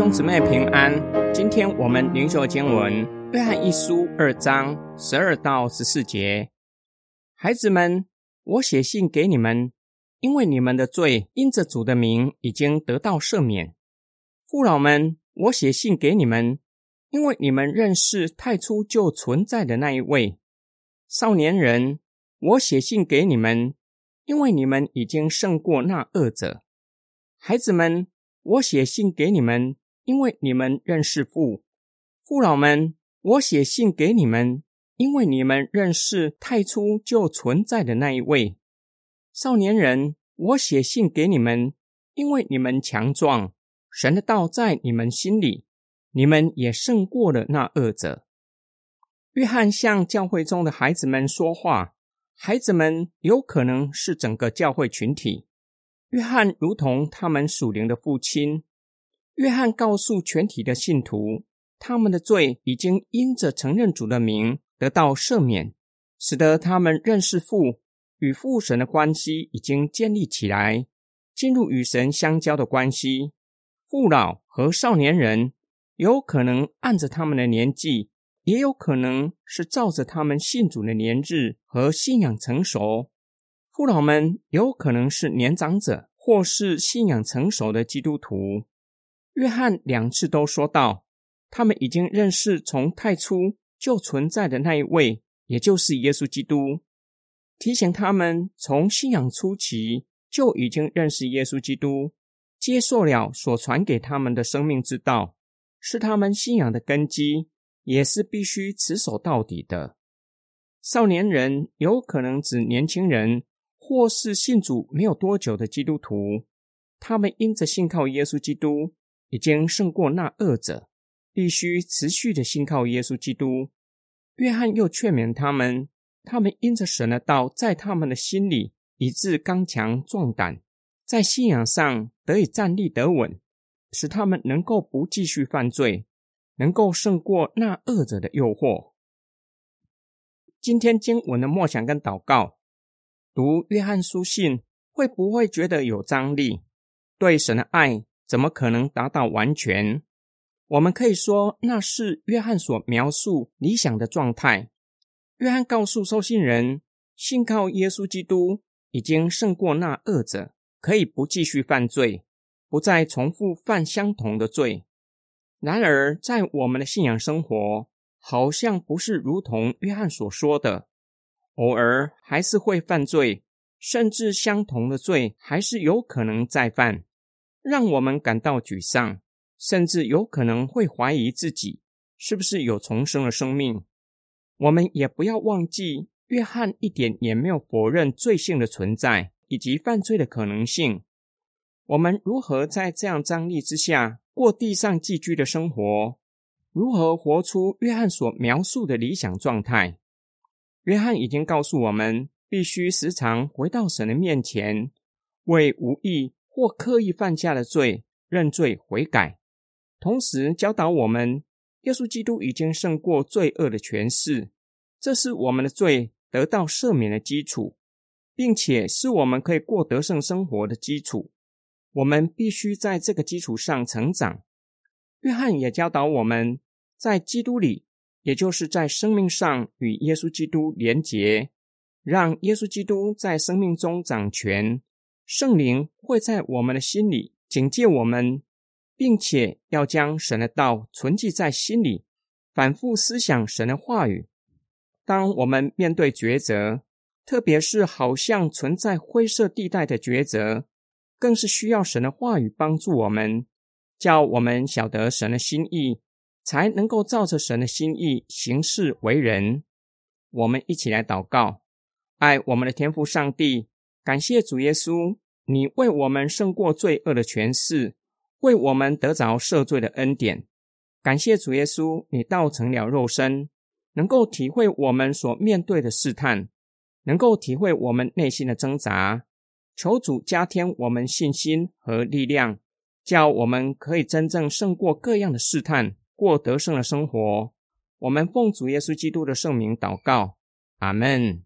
兄姊妹平安，今天我们灵修经文《约翰一书》二章十二到十四节。孩子们，我写信给你们，因为你们的罪因着主的名已经得到赦免。父老们，我写信给你们，因为你们认识太初就存在的那一位。少年人，我写信给你们，因为你们已经胜过那恶者。孩子们。我写信给你们，因为你们认识父。父老们，我写信给你们，因为你们认识太初就存在的那一位。少年人，我写信给你们，因为你们强壮，神的道在你们心里，你们也胜过了那恶者。约翰向教会中的孩子们说话，孩子们有可能是整个教会群体。约翰如同他们属灵的父亲。约翰告诉全体的信徒，他们的罪已经因着承认主的名得到赦免，使得他们认识父与父神的关系已经建立起来，进入与神相交的关系。父老和少年人有可能按着他们的年纪，也有可能是照着他们信主的年日和信仰成熟。父老们有可能是年长者，或是信仰成熟的基督徒。约翰两次都说到，他们已经认识从太初就存在的那一位，也就是耶稣基督。提醒他们从信仰初期就已经认识耶稣基督，接受了所传给他们的生命之道，是他们信仰的根基，也是必须持守到底的。少年人有可能指年轻人。或是信主没有多久的基督徒，他们因着信靠耶稣基督，已经胜过那恶者，必须持续的信靠耶稣基督。约翰又劝勉他们，他们因着神的道在他们的心里，以致刚强壮胆，在信仰上得以站立得稳，使他们能够不继续犯罪，能够胜过那恶者的诱惑。今天经文的默想跟祷告。读约翰书信会不会觉得有张力？对神的爱怎么可能达到完全？我们可以说，那是约翰所描述理想的状态。约翰告诉收信人，信靠耶稣基督已经胜过那恶者，可以不继续犯罪，不再重复犯相同的罪。然而，在我们的信仰生活，好像不是如同约翰所说的。偶尔还是会犯罪，甚至相同的罪还是有可能再犯，让我们感到沮丧，甚至有可能会怀疑自己是不是有重生的生命。我们也不要忘记，约翰一点也没有否认罪性的存在以及犯罪的可能性。我们如何在这样张力之下过地上寄居的生活？如何活出约翰所描述的理想状态？约翰已经告诉我们，必须时常回到神的面前，为无意或刻意犯下的罪认罪悔改。同时教导我们，耶稣基督已经胜过罪恶的权势，这是我们的罪得到赦免的基础，并且是我们可以过得胜生活的基础。我们必须在这个基础上成长。约翰也教导我们，在基督里。也就是在生命上与耶稣基督连结，让耶稣基督在生命中掌权，圣灵会在我们的心里警戒我们，并且要将神的道存记在心里，反复思想神的话语。当我们面对抉择，特别是好像存在灰色地带的抉择，更是需要神的话语帮助我们，叫我们晓得神的心意。才能够照着神的心意行事为人。我们一起来祷告，爱我们的天父上帝，感谢主耶稣，你为我们胜过罪恶的权势，为我们得着赦罪的恩典。感谢主耶稣，你道成了肉身，能够体会我们所面对的试探，能够体会我们内心的挣扎。求主加添我们信心和力量，叫我们可以真正胜过各样的试探。过得胜的生活，我们奉主耶稣基督的圣名祷告，阿门。